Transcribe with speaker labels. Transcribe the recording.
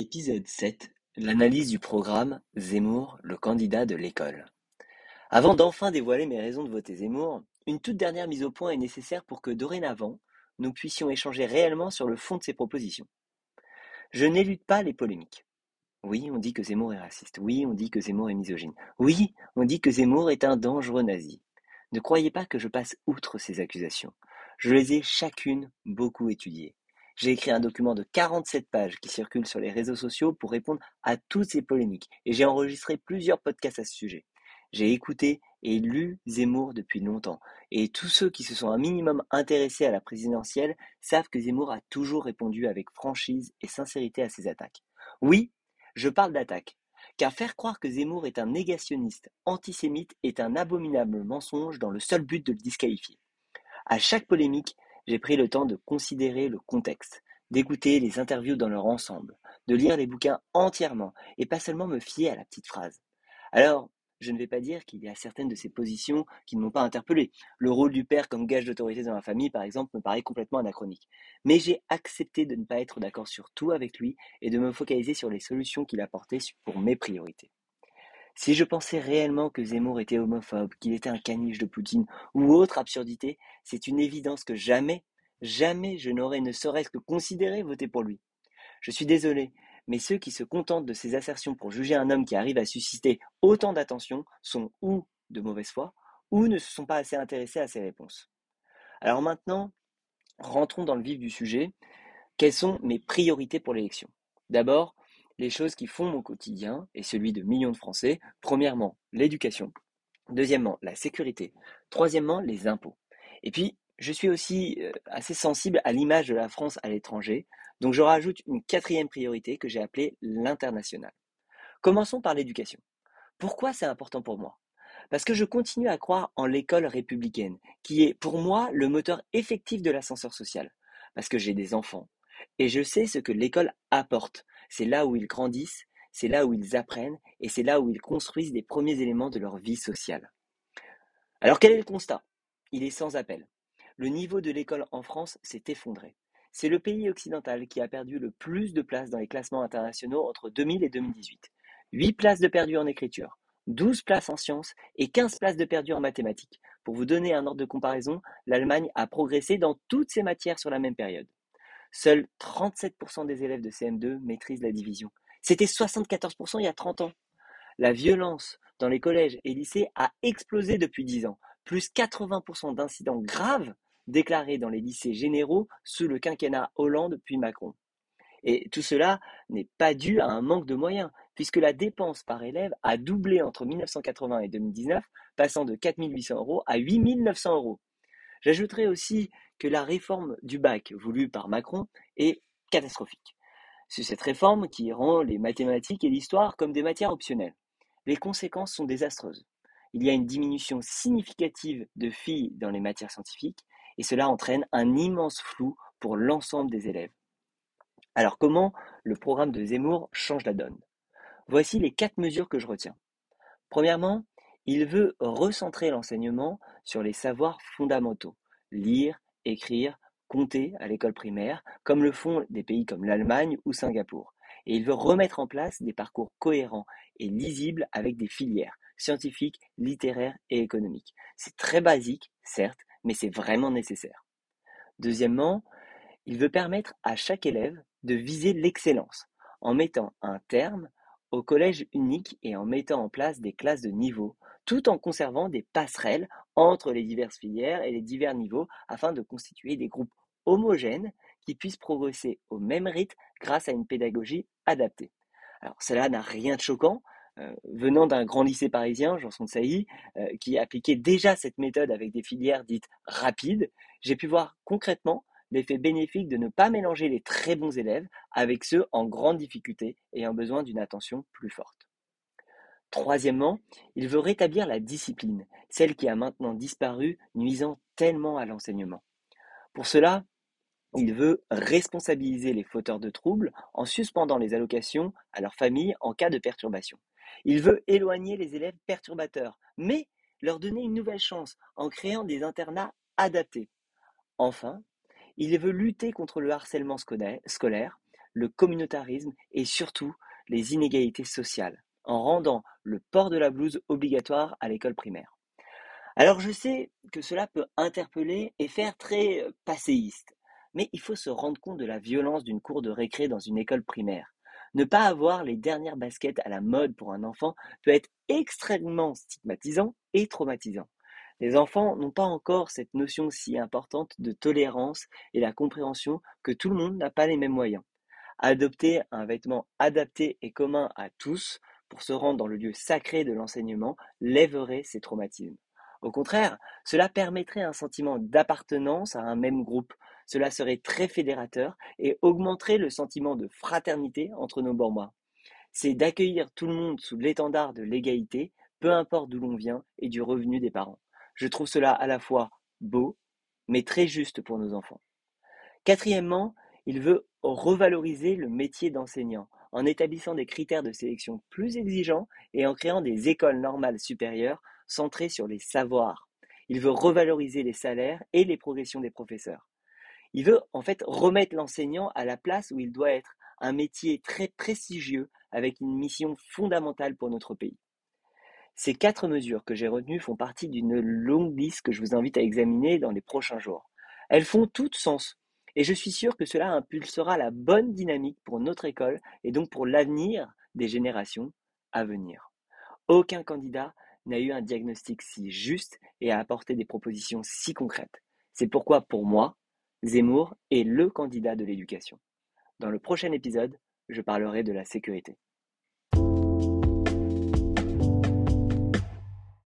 Speaker 1: Épisode 7 L'analyse du programme Zemmour, le candidat de l'école. Avant d'enfin dévoiler mes raisons de voter Zemmour, une toute dernière mise au point est nécessaire pour que dorénavant, nous puissions échanger réellement sur le fond de ces propositions. Je n'élude pas les polémiques. Oui, on dit que Zemmour est raciste. Oui, on dit que Zemmour est misogyne. Oui, on dit que Zemmour est un dangereux nazi. Ne croyez pas que je passe outre ces accusations. Je les ai chacune beaucoup étudiées. J'ai écrit un document de 47 pages qui circule sur les réseaux sociaux pour répondre à toutes ces polémiques et j'ai enregistré plusieurs podcasts à ce sujet. J'ai écouté et lu Zemmour depuis longtemps et tous ceux qui se sont un minimum intéressés à la présidentielle savent que Zemmour a toujours répondu avec franchise et sincérité à ses attaques. Oui, je parle d'attaques, car faire croire que Zemmour est un négationniste antisémite est un abominable mensonge dans le seul but de le disqualifier. À chaque polémique, j'ai pris le temps de considérer le contexte, d'écouter les interviews dans leur ensemble, de lire les bouquins entièrement et pas seulement me fier à la petite phrase. Alors, je ne vais pas dire qu'il y a certaines de ces positions qui ne m'ont pas interpellé. Le rôle du père comme gage d'autorité dans la famille, par exemple, me paraît complètement anachronique. Mais j'ai accepté de ne pas être d'accord sur tout avec lui et de me focaliser sur les solutions qu'il apportait pour mes priorités. Si je pensais réellement que Zemmour était homophobe, qu'il était un caniche de Poutine ou autre absurdité, c'est une évidence que jamais, jamais je n'aurais ne serait-ce que considéré voter pour lui. Je suis désolé, mais ceux qui se contentent de ces assertions pour juger un homme qui arrive à susciter autant d'attention sont ou de mauvaise foi, ou ne se sont pas assez intéressés à ses réponses. Alors maintenant, rentrons dans le vif du sujet. Quelles sont mes priorités pour l'élection? D'abord, les choses qui font mon quotidien et celui de millions de Français. Premièrement, l'éducation. Deuxièmement, la sécurité. Troisièmement, les impôts. Et puis, je suis aussi euh, assez sensible à l'image de la France à l'étranger, donc je rajoute une quatrième priorité que j'ai appelée l'international. Commençons par l'éducation. Pourquoi c'est important pour moi? Parce que je continue à croire en l'école républicaine, qui est pour moi le moteur effectif de l'ascenseur social. Parce que j'ai des enfants, et je sais ce que l'école apporte, c'est là où ils grandissent, c'est là où ils apprennent et c'est là où ils construisent les premiers éléments de leur vie sociale. Alors quel est le constat? Il est sans appel. Le niveau de l'école en France s'est effondré. C'est le pays occidental qui a perdu le plus de places dans les classements internationaux entre 2000 et 2018. 8 places de perdu en écriture, 12 places en sciences et 15 places de perdu en mathématiques. Pour vous donner un ordre de comparaison, l'Allemagne a progressé dans toutes ces matières sur la même période. Seuls 37% des élèves de CM2 maîtrisent la division. C'était 74% il y a 30 ans. La violence dans les collèges et lycées a explosé depuis 10 ans. Plus 80% d'incidents graves déclarés dans les lycées généraux sous le quinquennat Hollande puis Macron. Et tout cela n'est pas dû à un manque de moyens, puisque la dépense par élève a doublé entre 1980 et 2019, passant de 4 800 euros à 8 900 euros. J'ajouterai aussi que la réforme du bac voulue par Macron est catastrophique. C'est cette réforme qui rend les mathématiques et l'histoire comme des matières optionnelles. Les conséquences sont désastreuses. Il y a une diminution significative de filles dans les matières scientifiques et cela entraîne un immense flou pour l'ensemble des élèves. Alors comment le programme de Zemmour change la donne? Voici les quatre mesures que je retiens. Premièrement, il veut recentrer l'enseignement sur les savoirs fondamentaux, lire, écrire, compter à l'école primaire, comme le font des pays comme l'Allemagne ou Singapour. Et il veut remettre en place des parcours cohérents et lisibles avec des filières scientifiques, littéraires et économiques. C'est très basique, certes, mais c'est vraiment nécessaire. Deuxièmement, il veut permettre à chaque élève de viser l'excellence en mettant un terme au collège unique et en mettant en place des classes de niveau, tout en conservant des passerelles entre les diverses filières et les divers niveaux afin de constituer des groupes homogènes qui puissent progresser au même rythme grâce à une pédagogie adaptée. Alors cela n'a rien de choquant, euh, venant d'un grand lycée parisien, Janson de Sailly, euh, qui appliquait déjà cette méthode avec des filières dites rapides, j'ai pu voir concrètement l'effet bénéfique de ne pas mélanger les très bons élèves avec ceux en grande difficulté ayant besoin d'une attention plus forte. Troisièmement, il veut rétablir la discipline, celle qui a maintenant disparu, nuisant tellement à l'enseignement. Pour cela, il veut responsabiliser les fauteurs de troubles en suspendant les allocations à leurs familles en cas de perturbation. Il veut éloigner les élèves perturbateurs, mais leur donner une nouvelle chance en créant des internats adaptés. Enfin, il veut lutter contre le harcèlement scolaire le communautarisme et surtout les inégalités sociales, en rendant le port de la blouse obligatoire à l'école primaire. Alors je sais que cela peut interpeller et faire très euh, passéiste, mais il faut se rendre compte de la violence d'une cour de récré dans une école primaire. Ne pas avoir les dernières baskets à la mode pour un enfant peut être extrêmement stigmatisant et traumatisant. Les enfants n'ont pas encore cette notion si importante de tolérance et la compréhension que tout le monde n'a pas les mêmes moyens. Adopter un vêtement adapté et commun à tous pour se rendre dans le lieu sacré de l'enseignement lèverait ces traumatismes. Au contraire, cela permettrait un sentiment d'appartenance à un même groupe. Cela serait très fédérateur et augmenterait le sentiment de fraternité entre nos Bormois. C'est d'accueillir tout le monde sous l'étendard de l'égalité, peu importe d'où l'on vient et du revenu des parents. Je trouve cela à la fois beau, mais très juste pour nos enfants. Quatrièmement, il veut revaloriser le métier d'enseignant en établissant des critères de sélection plus exigeants et en créant des écoles normales supérieures centrées sur les savoirs. Il veut revaloriser les salaires et les progressions des professeurs. Il veut en fait remettre l'enseignant à la place où il doit être, un métier très prestigieux avec une mission fondamentale pour notre pays. Ces quatre mesures que j'ai retenues font partie d'une longue liste que je vous invite à examiner dans les prochains jours. Elles font toutes sens et je suis sûr que cela impulsera la bonne dynamique pour notre école et donc pour l'avenir des générations à venir. Aucun candidat n'a eu un diagnostic si juste et a apporté des propositions si concrètes. C'est pourquoi, pour moi, Zemmour est le candidat de l'éducation. Dans le prochain épisode, je parlerai de la sécurité.